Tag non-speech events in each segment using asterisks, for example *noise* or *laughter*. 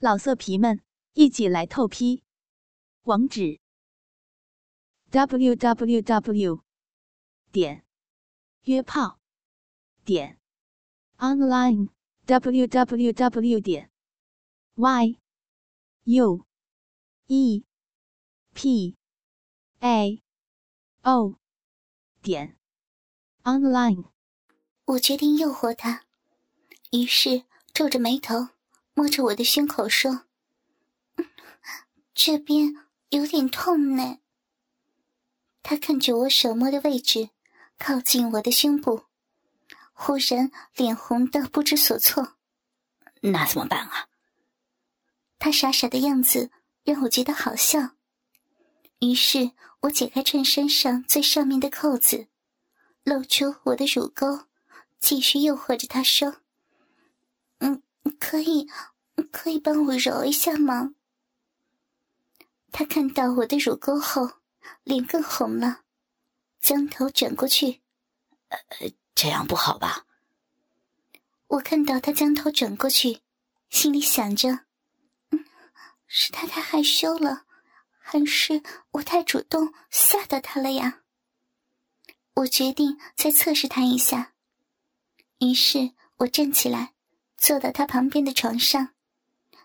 老色皮们，一起来透批！网址：w w w 点约炮点 online w w w 点 y u e p a o 点 online。我决定诱惑他，于是皱着眉头。摸着我的胸口说：“这边有点痛呢。”他看着我手摸的位置，靠近我的胸部，忽然脸红的不知所措。那怎么办啊？他傻傻的样子让我觉得好笑。于是我解开衬衫上最上面的扣子，露出我的乳沟，继续诱惑着他说。可以，可以帮我揉一下吗？他看到我的乳沟后，脸更红了，将头转过去。呃，这样不好吧？我看到他将头转过去，心里想着：嗯，是他太害羞了，还是我太主动吓到他了呀？我决定再测试他一下，于是我站起来。坐到他旁边的床上，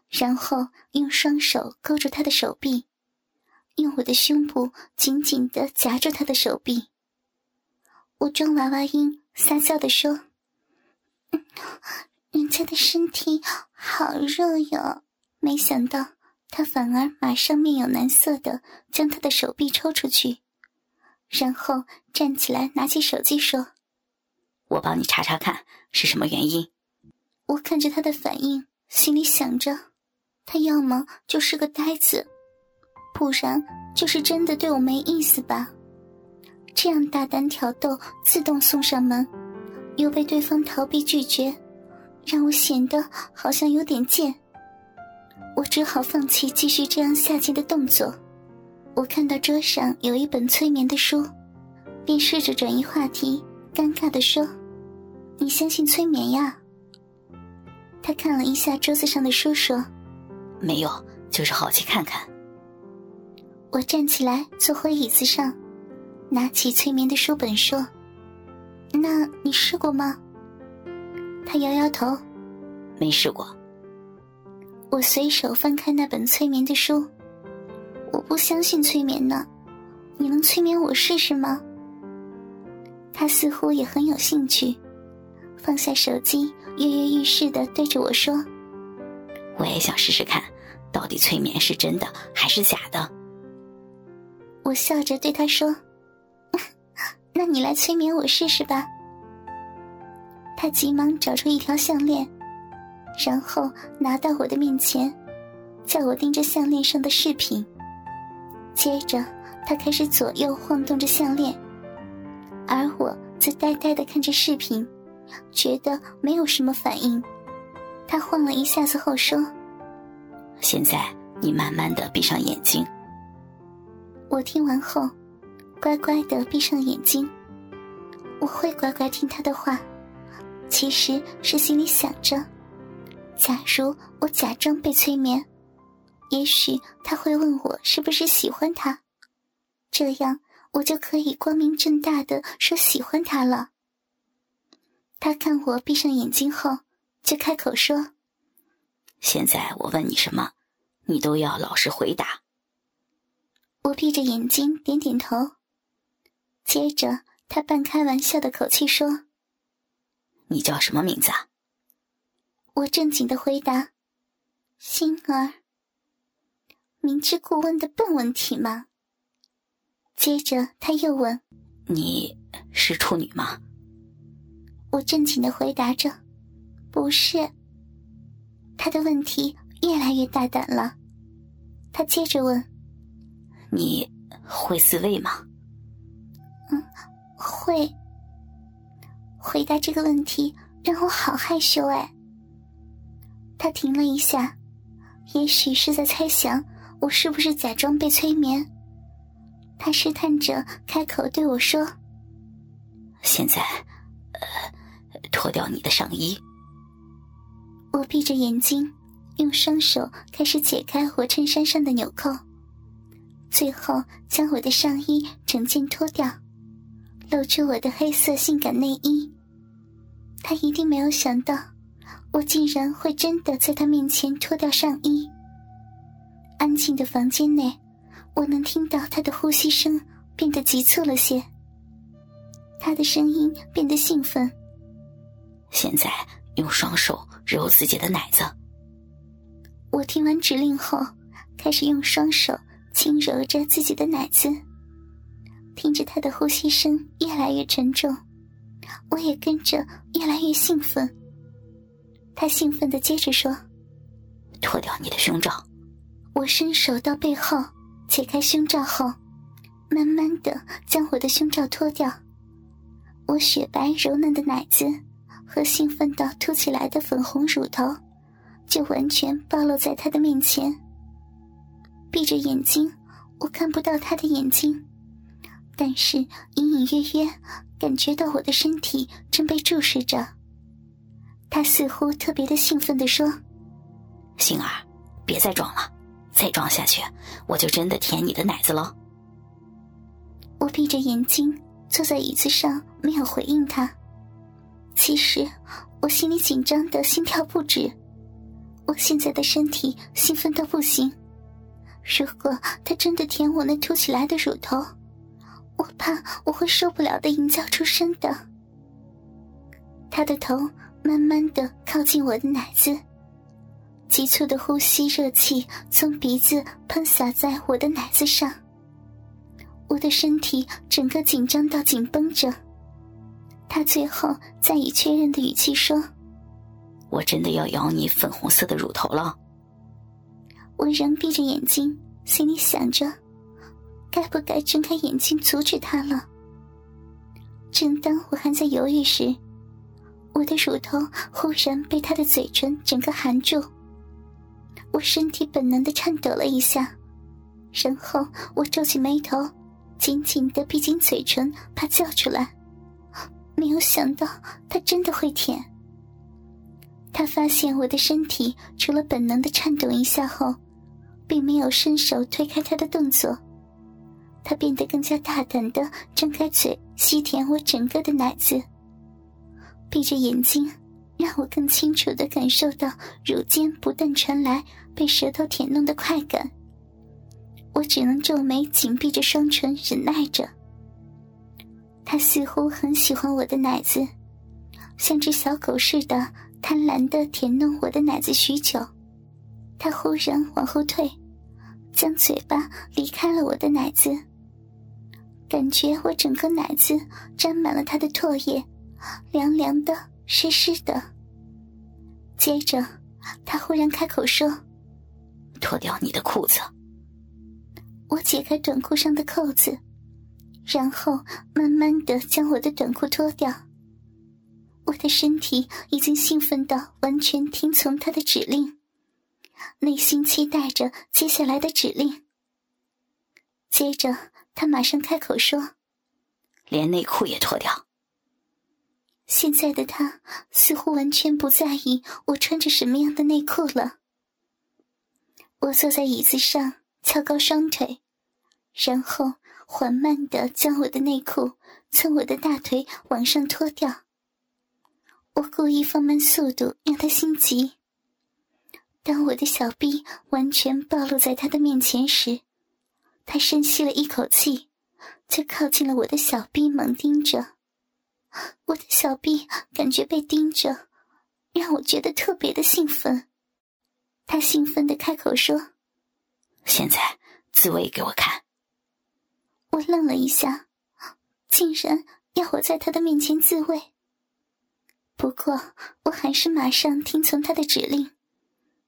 然后用双手勾住他的手臂，用我的胸部紧紧的夹住他的手臂。我装娃娃音，撒娇的说：“人家的身体好热哟。”没想到他反而马上面有难色的将他的手臂抽出去，然后站起来拿起手机说：“我帮你查查看是什么原因。”我看着他的反应，心里想着，他要么就是个呆子，不然就是真的对我没意思吧。这样大胆挑逗，自动送上门，又被对方逃避拒绝，让我显得好像有点贱。我只好放弃继续这样下贱的动作。我看到桌上有一本催眠的书，便试着转移话题，尴尬的说：“你相信催眠呀？”他看了一下桌子上的书，说：“没有，就是好奇看看。”我站起来坐回椅子上，拿起催眠的书本说：“那你试过吗？”他摇摇头：“没试过。”我随手翻开那本催眠的书：“我不相信催眠呢，你能催眠我试试吗？”他似乎也很有兴趣，放下手机。跃跃欲试的对着我说：“我也想试试看，到底催眠是真的还是假的。”我笑着对他说：“ *laughs* 那你来催眠我试试吧。”他急忙找出一条项链，然后拿到我的面前，叫我盯着项链上的饰品。接着，他开始左右晃动着项链，而我则呆呆的看着饰品。觉得没有什么反应，他晃了一下子后说：“现在你慢慢的闭上眼睛。”我听完后，乖乖的闭上眼睛。我会乖乖听他的话，其实是心里想着：假如我假装被催眠，也许他会问我是不是喜欢他，这样我就可以光明正大的说喜欢他了。他看我闭上眼睛后，就开口说：“现在我问你什么，你都要老实回答。”我闭着眼睛点点头。接着，他半开玩笑的口气说：“你叫什么名字？”啊？”我正经的回答：“心儿。”明知故问的笨问题吗？接着他又问：“你是处女吗？”我正经的回答着：“不是。”他的问题越来越大胆了。他接着问：“你会自慰吗？”“嗯，会。”回答这个问题让我好害羞哎。他停了一下，也许是在猜想我是不是假装被催眠。他试探着开口对我说：“现在，呃。”脱掉你的上衣。我闭着眼睛，用双手开始解开我衬衫上的纽扣，最后将我的上衣整件脱掉，露出我的黑色性感内衣。他一定没有想到，我竟然会真的在他面前脱掉上衣。安静的房间内，我能听到他的呼吸声变得急促了些，他的声音变得兴奋。现在用双手揉自己的奶子。我听完指令后，开始用双手轻揉着自己的奶子，听着他的呼吸声越来越沉重，我也跟着越来越兴奋。他兴奋的接着说：“脱掉你的胸罩。”我伸手到背后解开胸罩后，慢慢的将我的胸罩脱掉。我雪白柔嫩的奶子和兴奋到凸起来的粉红乳头。就完全暴露在他的面前。闭着眼睛，我看不到他的眼睛，但是隐隐约约感觉到我的身体正被注视着。他似乎特别的兴奋地说：“星儿，别再装了，再装下去，我就真的舔你的奶子了。”我闭着眼睛坐在椅子上，没有回应他。其实我心里紧张的心跳不止。我现在的身体兴奋到不行，如果他真的舔我那凸起来的乳头，我怕我会受不了的淫叫出声的。他的头慢慢的靠近我的奶子，急促的呼吸，热气从鼻子喷洒在我的奶子上，我的身体整个紧张到紧绷着。他最后再以确认的语气说。我真的要咬你粉红色的乳头了。我仍闭着眼睛，心里想着，该不该睁开眼睛阻止他了。正当我还在犹豫时，我的乳头忽然被他的嘴唇整个含住，我身体本能的颤抖了一下，然后我皱起眉头，紧紧的闭紧嘴唇，怕叫出来。没有想到他真的会舔。他发现我的身体除了本能的颤抖一下后，并没有伸手推开他的动作。他变得更加大胆的张开嘴吸舔我整个的奶子。闭着眼睛，让我更清楚的感受到乳尖不断传来被舌头舔弄的快感。我只能皱眉，紧闭着双唇忍耐着。他似乎很喜欢我的奶子，像只小狗似的。贪婪的舔弄我的奶子许久，他忽然往后退，将嘴巴离开了我的奶子。感觉我整个奶子沾满了他的唾液，凉凉的、湿湿的。接着，他忽然开口说：“脱掉你的裤子。”我解开短裤上的扣子，然后慢慢的将我的短裤脱掉。我的身体已经兴奋到完全听从他的指令，内心期待着接下来的指令。接着，他马上开口说：“连内裤也脱掉。”现在的他似乎完全不在意我穿着什么样的内裤了。我坐在椅子上，翘高双腿，然后缓慢的将我的内裤从我的大腿往上脱掉。我故意放慢速度，让他心急。当我的小臂完全暴露在他的面前时，他深吸了一口气，就靠近了我的小臂，猛盯着。我的小臂感觉被盯着，让我觉得特别的兴奋。他兴奋的开口说：“现在自慰给我看。”我愣了一下，竟然要我在他的面前自慰。不过，我还是马上听从他的指令，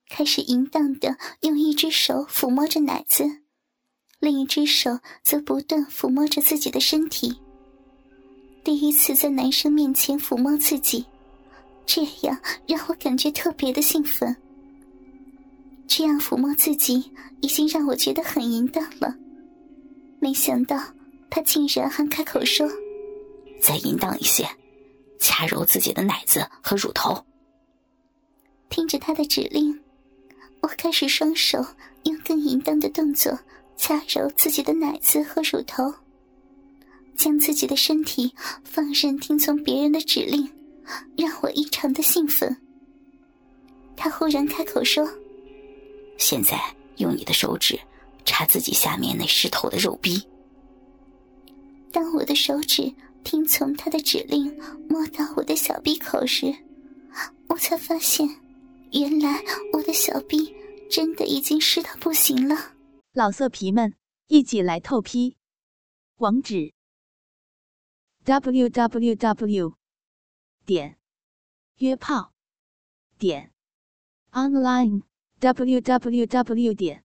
开始淫荡的用一只手抚摸着奶子，另一只手则不断抚摸着自己的身体。第一次在男生面前抚摸自己，这样让我感觉特别的兴奋。这样抚摸自己已经让我觉得很淫荡了，没想到他竟然还开口说：“再淫荡一些。”掐揉自己的奶子和乳头。听着他的指令，我开始双手用更淫荡的动作掐揉自己的奶子和乳头，将自己的身体放任听从别人的指令，让我异常的兴奋。他忽然开口说：“现在用你的手指插自己下面那湿透的肉壁。”当我的手指听从他的指令摸到我的小臂口时，我才发现，原来我的小臂真的已经湿到不行了。老色皮们，一起来透批！网址：w w w 点约炮点 online w w w 点